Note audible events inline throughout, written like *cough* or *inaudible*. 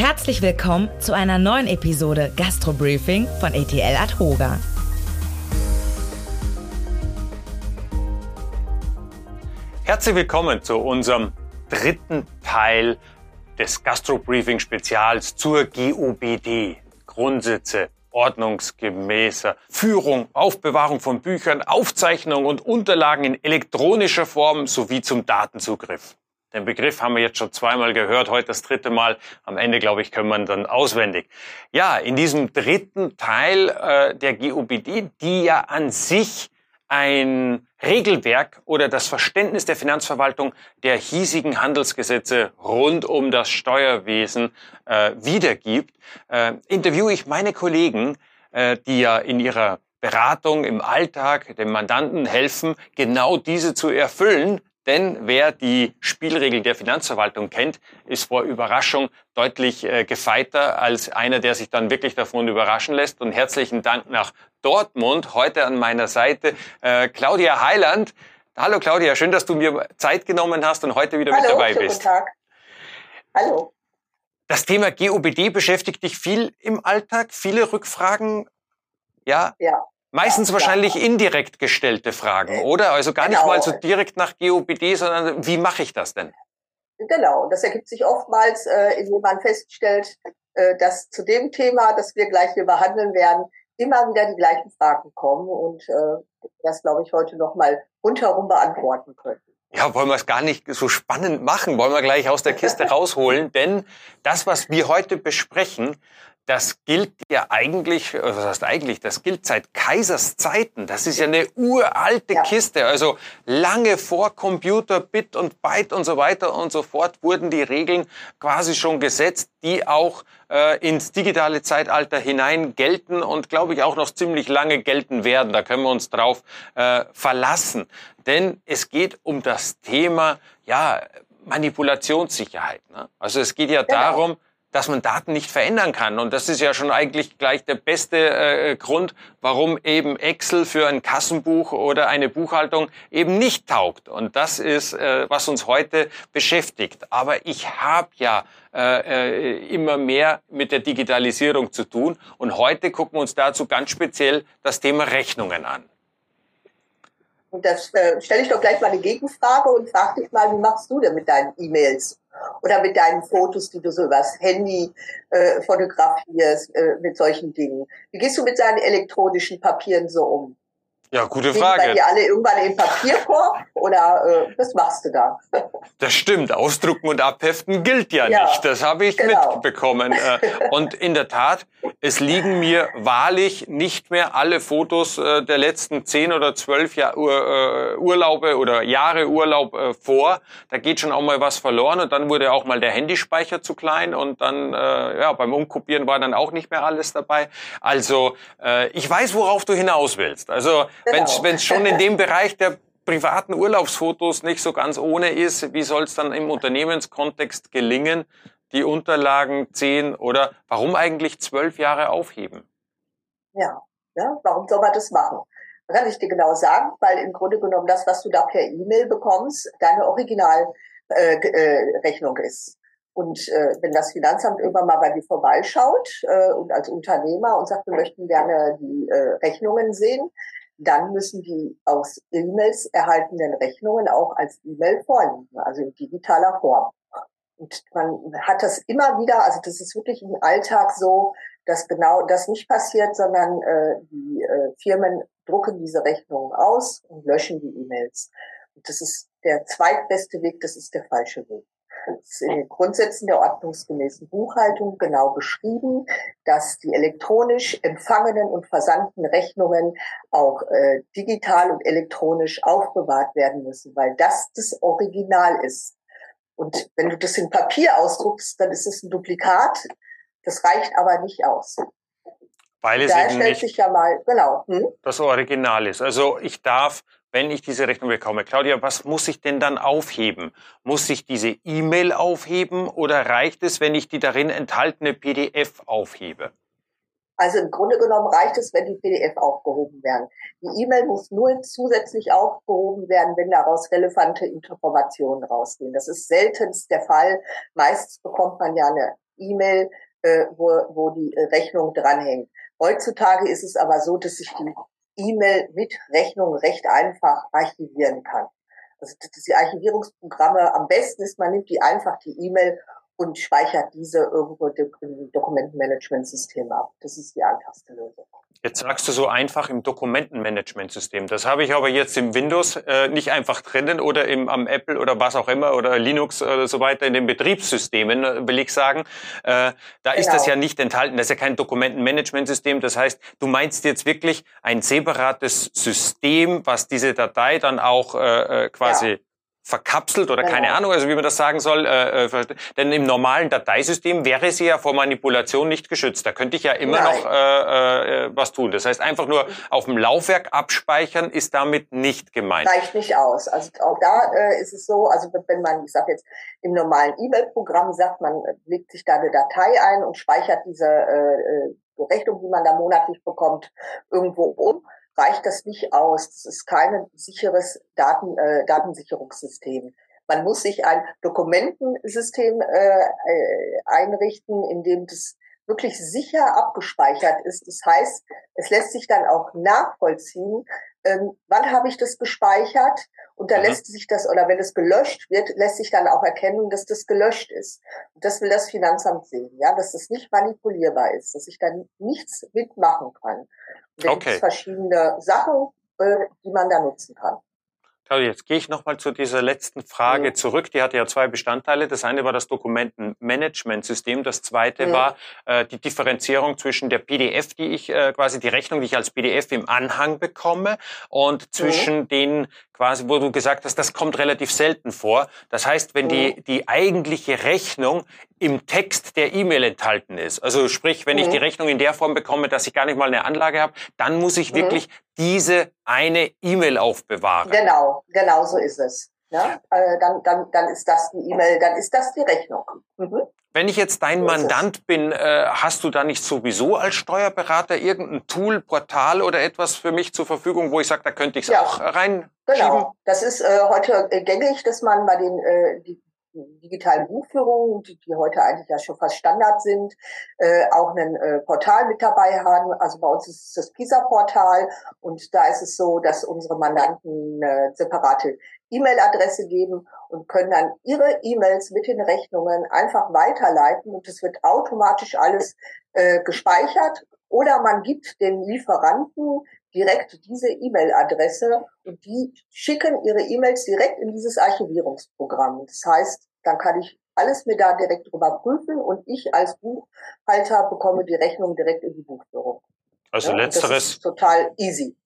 Herzlich willkommen zu einer neuen Episode Gastro Briefing von ETL Adhoga. Herzlich willkommen zu unserem dritten Teil des Gastro Briefing Spezials zur GOBD. Grundsätze ordnungsgemäßer Führung, Aufbewahrung von Büchern, Aufzeichnung und Unterlagen in elektronischer Form sowie zum Datenzugriff. Den Begriff haben wir jetzt schon zweimal gehört, heute das dritte Mal. Am Ende, glaube ich, können wir ihn dann auswendig. Ja, in diesem dritten Teil äh, der GUBD, die ja an sich ein Regelwerk oder das Verständnis der Finanzverwaltung der hiesigen Handelsgesetze rund um das Steuerwesen äh, wiedergibt, äh, interviewe ich meine Kollegen, äh, die ja in ihrer Beratung im Alltag dem Mandanten helfen, genau diese zu erfüllen, denn wer die Spielregeln der Finanzverwaltung kennt, ist vor Überraschung deutlich äh, gefeiter als einer, der sich dann wirklich davon überraschen lässt. Und herzlichen Dank nach Dortmund. Heute an meiner Seite äh, Claudia Heiland. Hallo Claudia, schön, dass du mir Zeit genommen hast und heute wieder Hallo, mit dabei bist. Guten Tag. Hallo. Das Thema GOBD beschäftigt dich viel im Alltag, viele Rückfragen. Ja, Ja. Meistens Ja, wahrscheinlich ja. indirekt gestellte Fragen, oder? Also gar nicht Genau. mal so direkt nach GOBD, sondern wie mache ich das denn? Genau. Und das ergibt sich oftmals, äh, indem man feststellt, äh, dass zu dem Thema, das wir gleich hier behandeln werden, immer wieder die gleichen Fragen kommen und äh, das, glaube ich, heute nochmal rundherum beantworten können. Ja, wollen wir es gar nicht so spannend machen, wollen wir gleich aus der Kiste rausholen, denn das, was wir heute besprechen, das gilt ja eigentlich, äh, was heißt eigentlich, das gilt seit Kaisers Zeiten. Das ist ja eine uralte Ja. Kiste. Also lange vor Computer, Bit und Byte und so weiter und so fort wurden die Regeln quasi schon gesetzt, die auch äh, ins digitale Zeitalter hinein gelten und glaube ich auch noch ziemlich lange gelten werden. Da können wir uns drauf äh, verlassen. Denn es geht um das Thema, ja, Manipulationssicherheit. Ne? Also es geht ja Genau. darum, dass man Daten nicht verändern kann. Und das ist ja schon eigentlich gleich der beste äh, Grund, warum eben Excel für ein Kassenbuch oder eine Buchhaltung eben nicht taugt. Und das ist, äh, was uns heute beschäftigt. Aber ich habe ja äh, äh, immer mehr mit der Digitalisierung zu tun. Und heute gucken wir uns dazu ganz speziell das Thema Rechnungen an. Und das äh, stelle ich doch gleich mal eine Gegenfrage und frage dich mal, wie machst du denn mit deinen E-Mails oder mit deinen Fotos, die du so übers Handy äh, fotografierst, äh, mit solchen Dingen? Wie gehst du mit deinen elektronischen Papieren so um? Ja, gute Liegen Frage. dir alle irgendwann im Papierkorb oder äh, was machst du da? Das stimmt, ausdrucken und abheften gilt ja, Ja, nicht. Das habe ich genau. mitbekommen. Äh, Und in der Tat, es liegen mir wahrlich nicht mehr alle Fotos äh, der letzten zehn oder zwölf Jahr, äh, Urlaube oder Jahre Urlaub vor. Da geht schon auch mal was verloren und dann wurde auch mal der Handyspeicher zu klein und dann ja beim Umkopieren war dann auch nicht mehr alles dabei. Also ich weiß, worauf du hinaus willst. Also Genau. wenn es schon in dem Bereich der privaten Urlaubsfotos nicht so ganz ohne ist, wie soll es dann im Unternehmenskontext gelingen, die Unterlagen zehn oder warum eigentlich zwölf Jahre aufheben? Ja, ja, warum soll man das machen? Kann ich dir genau sagen, weil im Grunde genommen das, was du da per E-Mail bekommst, deine Originalrechnung äh, äh, Rechnung ist. Und äh, wenn das Finanzamt irgendwann mal bei dir vorbeischaut äh, und als Unternehmer und sagt, wir möchten gerne die äh, Rechnungen sehen, dann müssen die aus E-Mails erhaltenen Rechnungen auch als E-Mail vorliegen, also in digitaler Form. Und man hat das immer wieder, also das ist wirklich im Alltag so, dass genau das nicht passiert, sondern äh, die äh, Firmen drucken diese Rechnungen aus und löschen die E-Mails. Und das ist der zweitbeste Weg, das ist der falsche Weg. Ist in den Grundsätzen der ordnungsgemäßen Buchhaltung genau beschrieben, dass die elektronisch empfangenen und versandten Rechnungen auch äh, digital und elektronisch aufbewahrt werden müssen, weil das das Original ist. Und wenn du das in Papier ausdruckst, dann ist es ein Duplikat. Das reicht aber nicht aus. Weil es Da eben stellt nicht sich ja mal, genau, hm? das Original ist. Also ich darf, wenn ich diese Rechnung bekomme, Claudia, was muss ich denn dann aufheben? Muss ich diese E-Mail aufheben oder reicht es, wenn ich die darin enthaltene PDF aufhebe? Also im Grunde genommen reicht es, wenn die PDF aufgehoben werden. Die E-Mail muss nur zusätzlich aufgehoben werden, wenn daraus relevante Informationen rausgehen. Das ist seltenst der Fall. Meistens bekommt man ja eine E-Mail, äh, wo, wo die Rechnung dranhängt. Heutzutage ist es aber so, dass ich die E-Mail mit Rechnung recht einfach archivieren kann. Also die Archivierungsprogramme am besten ist, man nimmt die einfach die E-Mail und speichert diese irgendwo im Dokumentenmanagementsystem ab. Das ist die einfachste Lösung. Jetzt sagst du so einfach im Dokumentenmanagementsystem. Das habe ich aber jetzt im Windows äh, nicht einfach drinnen oder im, am Apple oder was auch immer oder Linux oder so weiter in den Betriebssystemen, äh, will ich sagen. Äh, da genau. ist das genau. ja nicht enthalten. Das ist ja kein Dokumentenmanagementsystem. Das heißt, du meinst jetzt wirklich ein separates System, was diese Datei dann auch äh, äh quasi ja verkapselt oder keine Ahnung, also wie man das sagen soll. Äh, äh, denn im normalen Dateisystem wäre sie ja vor Manipulation nicht geschützt. Da könnte ich ja immer Nein. noch äh, äh, was tun. Das heißt, einfach nur auf dem Laufwerk abspeichern ist damit nicht gemeint. Reicht nicht aus. Also auch da äh, ist es so, also wenn man, ich sage jetzt, im normalen E-Mail-Programm sagt, man legt sich da eine Datei ein und speichert diese äh, äh Rechnung, die man da monatlich bekommt, irgendwo um reicht das nicht aus. Das ist kein sicheres Daten, äh, Datensicherungssystem. Man muss sich ein Dokumentensystem äh, äh, einrichten, in dem das wirklich sicher abgespeichert ist. Das heißt, es lässt sich dann auch nachvollziehen, ähm, wann habe ich das gespeichert und da mhm. lässt sich das, oder wenn es gelöscht wird, lässt sich dann auch erkennen, dass das gelöscht ist. Und das will das Finanzamt sehen, ja, dass das nicht manipulierbar ist, dass ich dann nichts mitmachen kann. Und da okay. gibt es verschiedene Sachen, äh, die man da nutzen kann. Claudia, jetzt gehe ich nochmal zu dieser letzten Frage ja. zurück. Die hatte ja zwei Bestandteile. Das eine war das Dokumentenmanagementsystem. Das zweite ja. war äh, die Differenzierung zwischen der PDF, die ich äh, quasi die Rechnung, die ich als PDF im Anhang bekomme, und zwischen ja. den quasi, wo du gesagt hast, das kommt relativ selten vor. Das heißt, wenn die, die eigentliche Rechnung im Text der E-Mail enthalten ist, also sprich, wenn ich die Rechnung in der Form bekomme, dass ich gar nicht mal eine Anlage habe, dann muss ich wirklich diese eine E-Mail aufbewahren. Genau, genau so ist es. Ja, äh, dann, dann, dann ist das die E-Mail, dann ist das die Rechnung. Mhm. Wenn ich jetzt dein so Mandant bin, äh, hast du da nicht sowieso als Steuerberater irgendein Tool, Portal oder etwas für mich zur Verfügung, wo ich sage, da könnte ich es ja. auch rein? Genau, das ist äh, heute gängig, dass man bei den äh, die, digitalen Buchführungen, die, die heute eigentlich ja schon fast Standard sind, äh, auch ein äh, Portal mit dabei haben. Also bei uns ist es das PISA-Portal und da ist es so, dass unsere Mandanten eine separate E-Mail-Adresse geben und können dann ihre E-Mails mit den Rechnungen einfach weiterleiten und es wird automatisch alles äh, gespeichert oder man gibt den Lieferanten direkt diese E-Mail-Adresse und die schicken ihre E-Mails direkt in dieses Archivierungsprogramm. Das heißt, dann kann ich alles mir da direkt drüber prüfen und ich als Buchhalter bekomme die Rechnung direkt in die Buchführung. Also ja, letzteres total easy.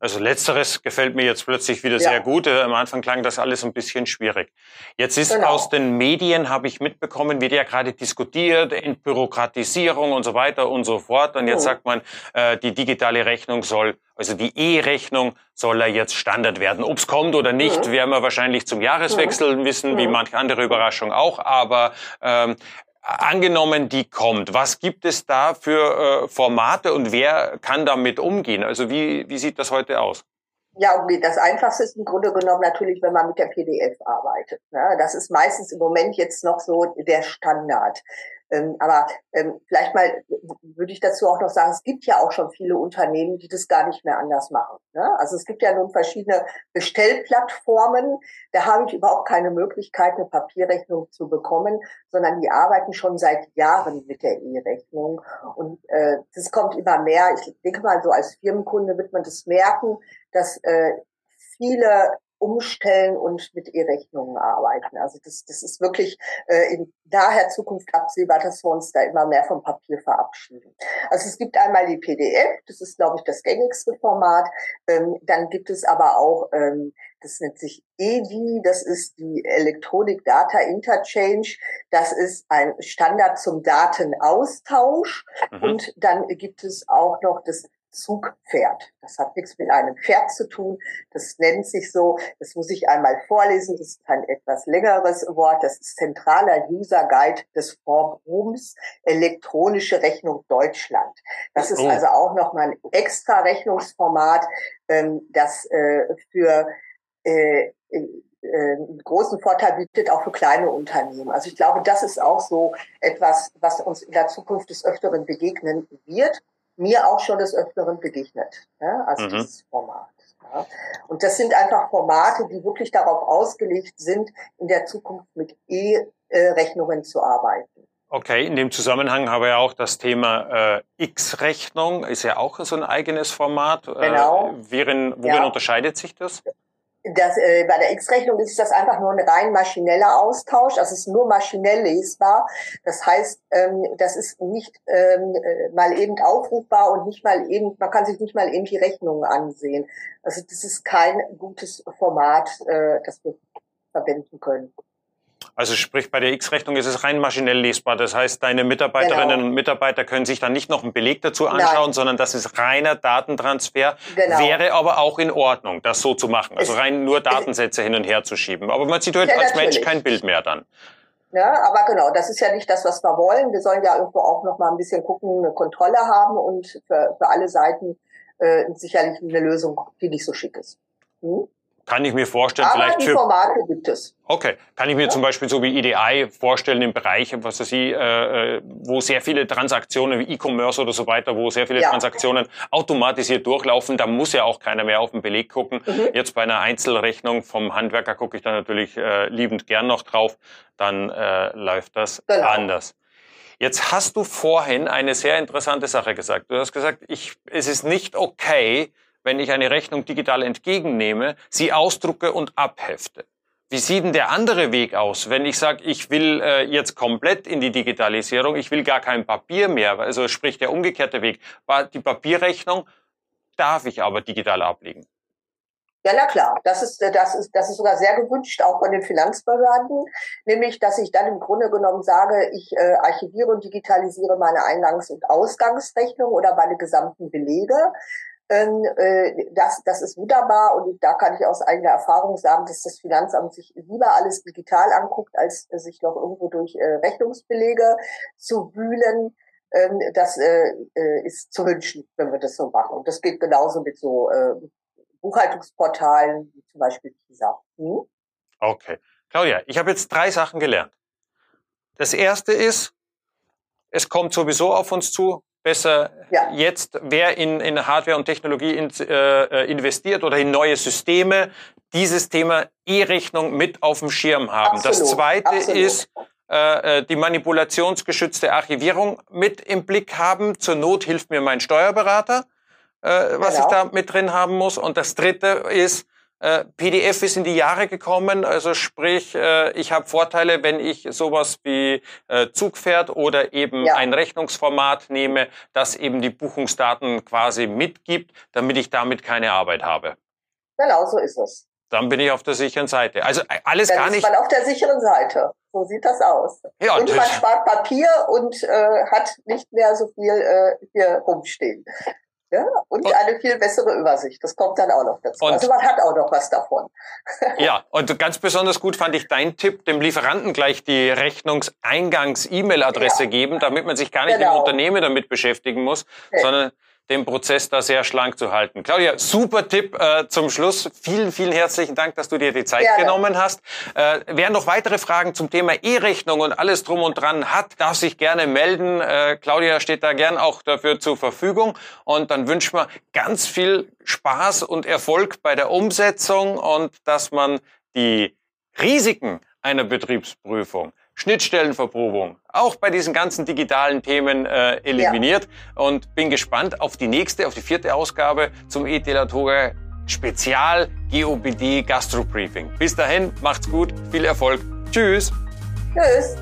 Also letzteres gefällt mir jetzt plötzlich wieder ja. sehr gut. Äh, am Anfang klang das alles ein bisschen schwierig. Jetzt ist genau. aus den Medien, habe ich mitbekommen, wird ja gerade diskutiert, Entbürokratisierung und so weiter und so fort. Und jetzt oh. sagt man, äh, die digitale Rechnung soll, also die E-Rechnung soll ja jetzt Standard werden. Ob es kommt oder nicht, mhm. werden wir wahrscheinlich zum Jahreswechsel mhm. wissen, wie manche andere Überraschung auch. Aber ähm, angenommen, die kommt. Was gibt es da für äh, Formate und wer kann damit umgehen? Also wie, wie sieht das heute aus? Ja, das Einfachste ist im Grunde genommen natürlich, wenn man mit der PDF arbeitet. Ne? Das ist meistens im Moment jetzt noch so der Standard. Ähm, aber ähm, vielleicht mal würde ich dazu auch noch sagen, es gibt ja auch schon viele Unternehmen, die das gar nicht mehr anders machen. Ne? Also es gibt ja nun verschiedene Bestellplattformen, da habe ich überhaupt keine Möglichkeit, eine Papierrechnung zu bekommen, sondern die arbeiten schon seit Jahren mit der E-Rechnung. Und äh, das kommt immer mehr. Ich denke mal, so als Firmenkunde wird man das merken, dass äh, viele umstellen und mit E-Rechnungen arbeiten. Also das, das ist wirklich äh, in daher Zukunft absehbar, dass wir uns da immer mehr vom Papier verabschieden. Also es gibt einmal die PDF, das ist, glaube ich, das gängigste Format. Ähm, dann gibt es aber auch, ähm, das nennt sich EDI, das ist die Electronic Data Interchange. Das ist ein Standard zum Datenaustausch. Mhm. Und dann gibt es auch noch das Zugpferd. Das hat nichts mit einem Pferd zu tun. Das nennt sich so. Das muss ich einmal vorlesen. Das ist ein etwas längeres Wort. Das ist zentraler User Guide des Forums Elektronische Rechnung Deutschland. Das ist oh. also auch nochmal ein extra Rechnungsformat, ähm, das äh, für äh, äh, einen großen Vorteil bietet auch für kleine Unternehmen. Also ich glaube, das ist auch so etwas, was uns in der Zukunft des Öfteren begegnen wird. Mir auch schon des Öfteren begegnet, ja, also mhm. dieses Format. Ja. Und das sind einfach Formate, die wirklich darauf ausgelegt sind, in der Zukunft mit E-Rechnungen zu arbeiten. Okay, in dem Zusammenhang habe ich auch das Thema äh, X-Rechnung, ist ja auch so ein eigenes Format. Äh, genau. Äh, worin, worin ja. unterscheidet sich das? Das, äh, bei der X-Rechnung ist das einfach nur ein rein maschineller Austausch. Das ist nur maschinell lesbar. Das heißt, ähm, das ist nicht ähm, äh, mal eben aufrufbar und nicht mal eben, man kann sich nicht mal eben die Rechnungen ansehen. Also das ist kein gutes Format, äh, das wir verwenden können. Also sprich, bei der X-Rechnung ist es rein maschinell lesbar. Das heißt, deine Mitarbeiterinnen genau. und Mitarbeiter können sich dann nicht noch einen Beleg dazu anschauen, Nein. sondern das ist reiner Datentransfer. Genau. Wäre aber auch in Ordnung, das so zu machen. Also rein nur Datensätze hin und her zu schieben. Aber man sieht heute ja, als natürlich. Mensch kein Bild mehr dann. Ja, aber genau, das ist ja nicht das, was wir wollen. Wir sollen ja irgendwo auch noch mal ein bisschen gucken, eine Kontrolle haben und für, für alle Seiten äh, sicherlich eine Lösung, die nicht so schick ist. Hm? Kann ich mir vorstellen, Aber vielleicht die für. Formate gibt es. Okay, kann ich mir ja. zum Beispiel so wie EDI vorstellen im Bereich, was weiß ich, äh, äh, wo sehr viele Transaktionen wie E-Commerce oder so weiter, wo sehr viele ja. Transaktionen automatisiert durchlaufen, da muss ja auch keiner mehr auf den Beleg gucken. Mhm. Jetzt bei einer Einzelrechnung vom Handwerker gucke ich da natürlich äh, liebend gern noch drauf, dann äh, läuft das genau. anders. Jetzt hast du vorhin eine sehr interessante Sache gesagt. Du hast gesagt, ich, es ist nicht okay, wenn ich eine Rechnung digital entgegennehme, sie ausdrucke und abhefte. Wie sieht denn der andere Weg aus, wenn ich sage, ich will äh, jetzt komplett in die Digitalisierung, ich will gar kein Papier mehr, also sprich der umgekehrte Weg, die Papierrechnung darf ich aber digital ablegen. Ja, na klar, das ist, das ist, das ist sogar sehr gewünscht, auch von den Finanzbehörden, nämlich, dass ich dann im Grunde genommen sage, ich äh, archiviere und digitalisiere meine Eingangs- und Ausgangsrechnung oder meine gesamten Belege. Ähm, äh, das, das ist wunderbar und da kann ich aus eigener Erfahrung sagen, dass das Finanzamt sich lieber alles digital anguckt, als sich noch irgendwo durch äh, Rechnungsbelege zu wühlen. Ähm, das äh, ist zu wünschen, wenn wir das so machen. Und das geht genauso mit so Buchhaltungsportalen, wie zum Beispiel dieser. Hm? Okay. Claudia, ich habe jetzt drei Sachen gelernt. Das erste ist, es kommt sowieso auf uns zu, besser ja. jetzt, wer in, in Hardware und Technologie in, äh, investiert oder in neue Systeme, dieses Thema E-Rechnung mit auf dem Schirm haben. Absolut. Das zweite Absolut. ist, äh, äh, die manipulationsgeschützte Archivierung mit im Blick haben. Zur Not hilft mir mein Steuerberater, äh, was genau. ich da mit drin haben muss. Und das dritte ist, PDF ist in die Jahre gekommen, also sprich, äh, ich habe Vorteile, wenn ich sowas wie äh, Zugpferd oder eben ja. ein Rechnungsformat nehme, das eben die Buchungsdaten quasi mitgibt, damit ich damit keine Arbeit habe. Genau, so ist es. Dann bin ich auf der sicheren Seite. Also äh, alles Dann gar nicht. Ist man auf der sicheren Seite. So sieht das aus. Ja, und man spart Papier und äh, hat nicht mehr so viel äh, hier rumstehen. Ja, und, und, eine viel bessere Übersicht. Das kommt dann auch noch dazu. also man hat auch noch was davon. *laughs* ja, und ganz besonders gut fand ich dein Tipp, dem Lieferanten gleich die Rechnungseingangs-E-Mail-Adresse ja. geben, damit man sich gar nicht genau. im Unternehmen damit beschäftigen muss, nee. sondern den Prozess da sehr schlank zu halten. Claudia, super Tipp äh, zum Schluss. Vielen, vielen herzlichen Dank, dass du dir die Zeit Gerne. genommen hast. Äh, wer noch weitere Fragen zum Thema E-Rechnung und alles drum und dran hat, darf sich gerne melden. Äh, Claudia steht da gern auch dafür zur Verfügung. Und dann wünschen wir ganz viel Spaß und Erfolg bei der Umsetzung und dass man die Risiken einer Betriebsprüfung Schnittstellenverprobung, auch bei diesen ganzen digitalen Themen äh, eliminiert ja. und bin gespannt auf die nächste, auf die vierte Ausgabe zum ETLatoga Spezial GOBD Gastro Briefing. Bis dahin, macht's gut, viel Erfolg. Tschüss. Tschüss.